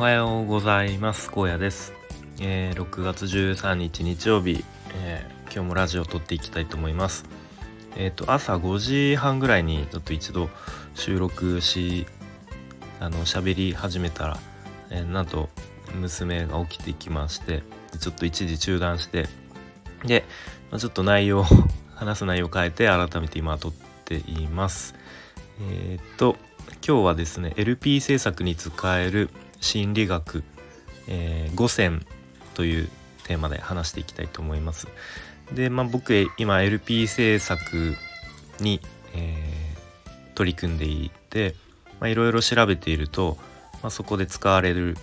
はようございます。荒野です、えー、6月13日日曜日、えー、今日もラジオを撮っていきたいと思います。えっ、ー、と朝5時半ぐらいにちょっと一度収録しあの喋り始めたら、えなんと娘が起きてきましてちょっと一時中断してで、まあ、ちょっと内容 話す内容を変えて改めて今撮っています。えっ、と今日はですね LP 制作に使える心理学、えー、5選というテーマで話していきたいと思います。で、まあ、僕今 LP 制作に、えー、取り組んでいていろいろ調べていると、まあ、そこで使われる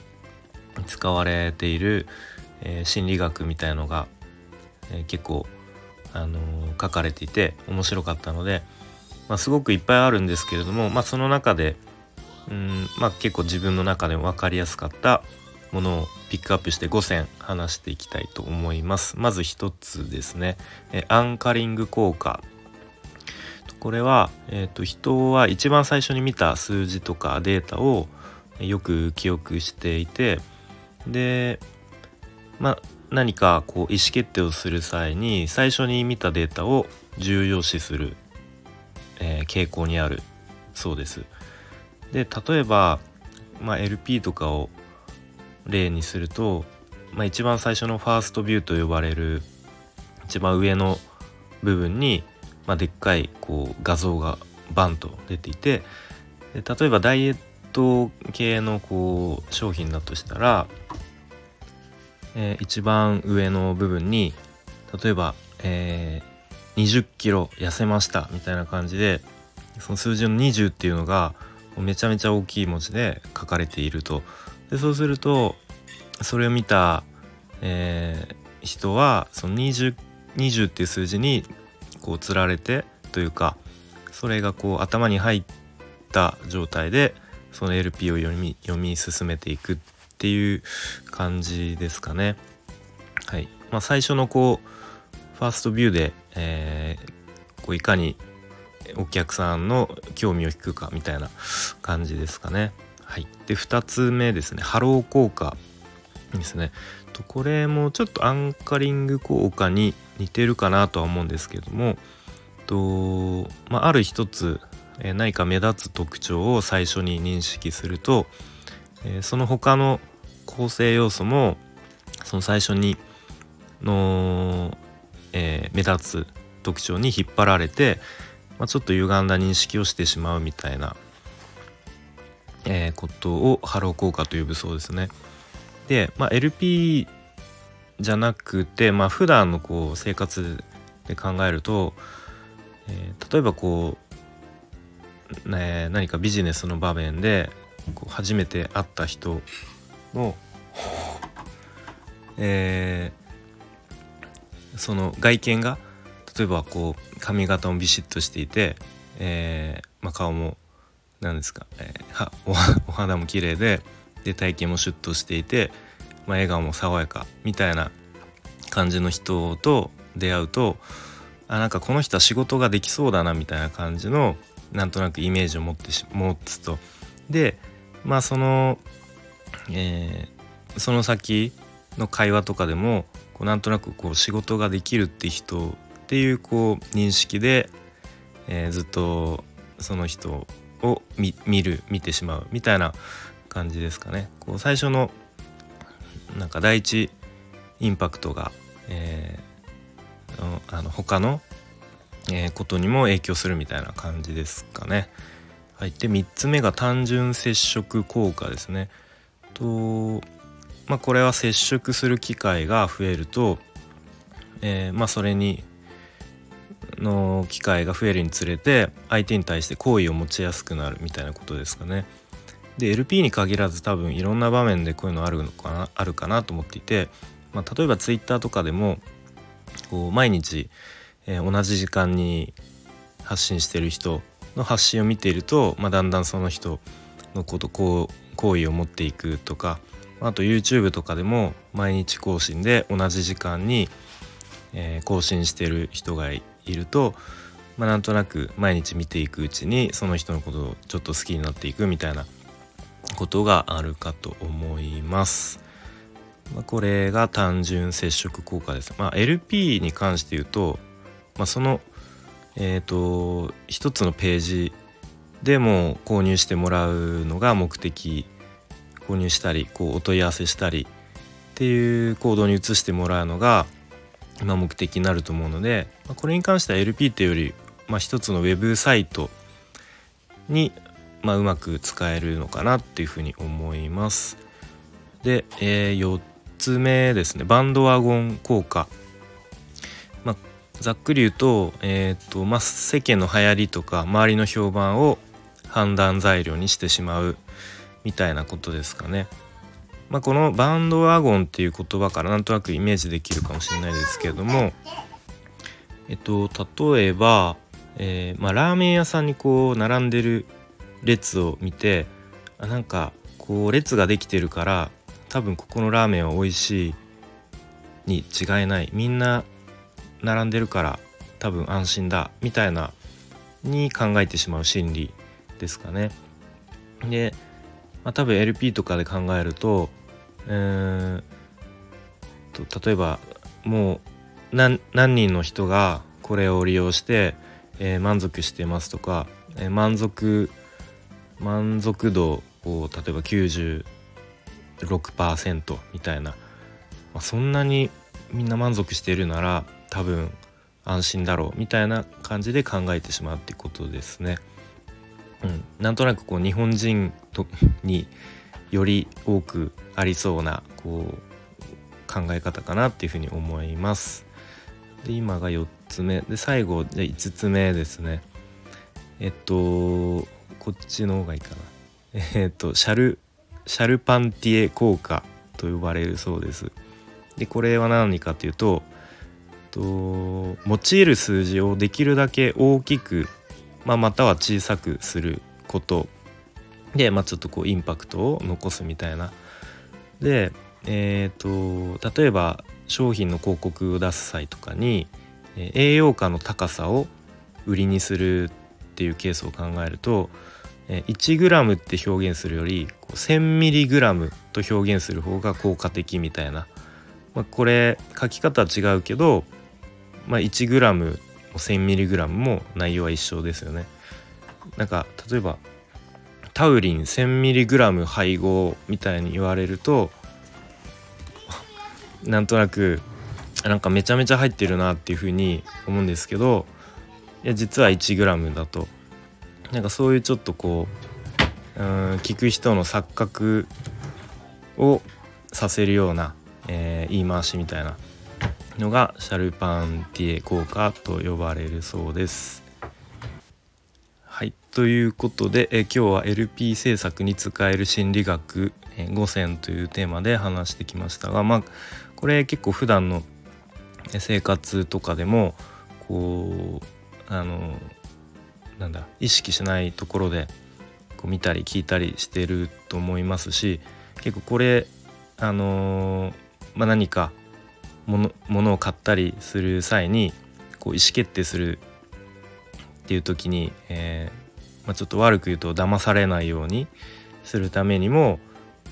使われている、えー、心理学みたいのが、えー、結構、あのー、書かれていて面白かったので、まあ、すごくいっぱいあるんですけれども、まあ、その中でうんまあ結構自分の中でも分かりやすかったものをピックアップして5選話していきたいと思います。まず1つですね、えアンカリング効果。これは、えーと、人は一番最初に見た数字とかデータをよく記憶していてで、まあ、何かこう意思決定をする際に最初に見たデータを重要視する、えー、傾向にあるそうです。で例えば、まあ、LP とかを例にすると、まあ、一番最初のファーストビューと呼ばれる一番上の部分に、まあ、でっかいこう画像がバンと出ていてで例えばダイエット系のこう商品だとしたら、えー、一番上の部分に例えば、えー、20キロ痩せましたみたいな感じでその数字の20っていうのがめちゃめちゃ大きい文字で書かれているとでそうするとそれを見た、えー、人はその 20, 20っていう数字にこうつられてというかそれがこう頭に入った状態でその LP を読み読み進めていくっていう感じですかね。はいまあ、最初のこうファーストビューで、えー、こういかにお客さんの興味を引くかみたいな感じですかね。はい、で2つ目ですねハロー効果ですね。とこれもちょっとアンカリング効果に似てるかなとは思うんですけどもと、まあ、ある一つ、え、何か目立つ特徴を最初に認識すると、え、その他の構成要素もその最初にの、えー、目立つ特徴に引っ張られてまあ、ちょっと歪んだ認識をしてしまうみたいな、えー、ことをハロー効果と呼ぶそうですね。で、まあ、LP じゃなくて、まあ普段のこう生活で考えると、えー、例えばこう、ね、何かビジネスの場面でこう初めて会った人の、えー、その外見が例えばこう髪型もビシッとしていて、えーまあ、顔も何ですか、えー、お肌も綺麗でで体型もシュッとしていて、まあ、笑顔も爽やかみたいな感じの人と出会うとあなんかこの人は仕事ができそうだなみたいな感じのなんとなくイメージを持って持つと。でまあその、えー、その先の会話とかでもこうなんとなくこう仕事ができるって人っていうこう認識で、えー、ずっとその人を見る見てしまうみたいな感じですかね。こう最初のなんか第一インパクトが、えー、あの他の、えー、ことにも影響するみたいな感じですかね。はい、で3つ目が単純接触効果ですね。とまあこれは接触する機会が増えると、えー、まあそれにの機会が増えるにつれて相手に対して好意を持ちやすくなるみたいなことですかね。で LP に限らず多分いろんな場面でこういうのあるのかなあるかなと思っていて、まあ、例えば Twitter とかでもこう毎日、えー、同じ時間に発信してる人の発信を見ていると、まあ、だんだんその人のことこう好意を持っていくとかあと YouTube とかでも毎日更新で同じ時間に、えー、更新してる人がいいると、まあ、なんとなく毎日見ていくうちにその人のことをちょっと好きになっていくみたいなことがあるかと思います。まあ、これが単純接触効果です。まあ、LP に関して言うと、まあ、そのえーと、一つのページでも購入してもらうのが目的購入したりこうお問い合わせしたりっていう行動に移してもらうのが、まあ、目的になると思うので、まあ、これに関しては LP っていうより、まあ、一つのウェブサイトに、まあ、うまく使えるのかなっていうふうに思います。で、えー、4つ目ですねバンドワゴン効果。まあ、ざっくり言うと,、えーとまあ、世間の流行りとか周りの評判を判断材料にしてしまうみたいなことですかね。まあ、このバンドワゴンっていう言葉からなんとなくイメージできるかもしれないですけれども、えっと、例えば、えー、まあ、ラーメン屋さんにこう並んでる列を見てあなんかこう列ができてるから多分ここのラーメンは美味しいに違いないみんな並んでるから多分安心だみたいなに考えてしまう心理ですかね。で、まあ、多分 LP とかで考えると,、えー、と例えばもう何人の人がこれを利用して、えー、満足してますとか、えー、満足満足度を例えば96%みたいな、まあ、そんなにみんな満足しているなら多分安心だろうみたいな感じで考えてしまうってことですね。うん、なんとなくこう日本人とにより多くありそうなこう考え方かなっていうふうに思います。で今が4つ目で最後で5つ目ですね。えっとこっちの方がいいかな。えっとシャルシャルパンティエ効果と呼ばれるそうです。でこれは何かというとと用いる数字をできるだけ大きく、まあ、または小さくすることで、まあ、ちょっとこうインパクトを残すみたいな。で、えーと、例えば商品の広告を出す際とかに、栄養価の高さを売りにするっていうケースを考えると 1g って表現するより 1000mg と表現する方が効果的みたいな、まあ、これ書き方は違うけど、まあ、1g も 1000mg も内容は一緒ですよね。なんか例えばタウリン 1000mg 配合みたいに言われるとなんとなくなんかめちゃめちゃ入ってるなっていうふうに思うんですけどいや実は 1g だとなんかそういうちょっとこううん聞く人の錯覚をさせるような、えー、言い回しみたいなのがシャルパンティエ効果と呼ばれるそうです。はいということで、え今日は LP 制作に使える心理学、え5選というテーマで話してきましたがまあこれ結構普段の生活とかでもこうあのなんだ意識しないところでこう見たり聞いたりしてると思いますし結構これあのまあ、何かものを買ったりする際にこう意思決定するっていう時に、えー、まあ、ちょっと悪く言うと騙されないようにするためにも、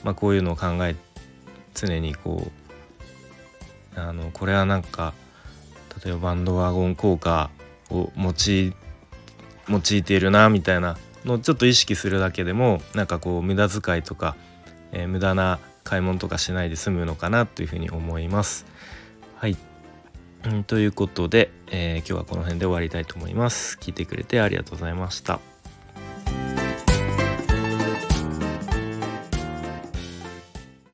まあ、こういうのを考え常にこうあのこれはなんか例えばバンドワゴン効果を用い用いているなみたいなのをちょっと意識するだけでもなんかこう無駄遣いとか、えー、無駄な買い物とかしないで済むのかなというふうに思います。はい、ということで、えー、今日はこの辺で終わりたいと思います。聞いてくれてありがとうございました。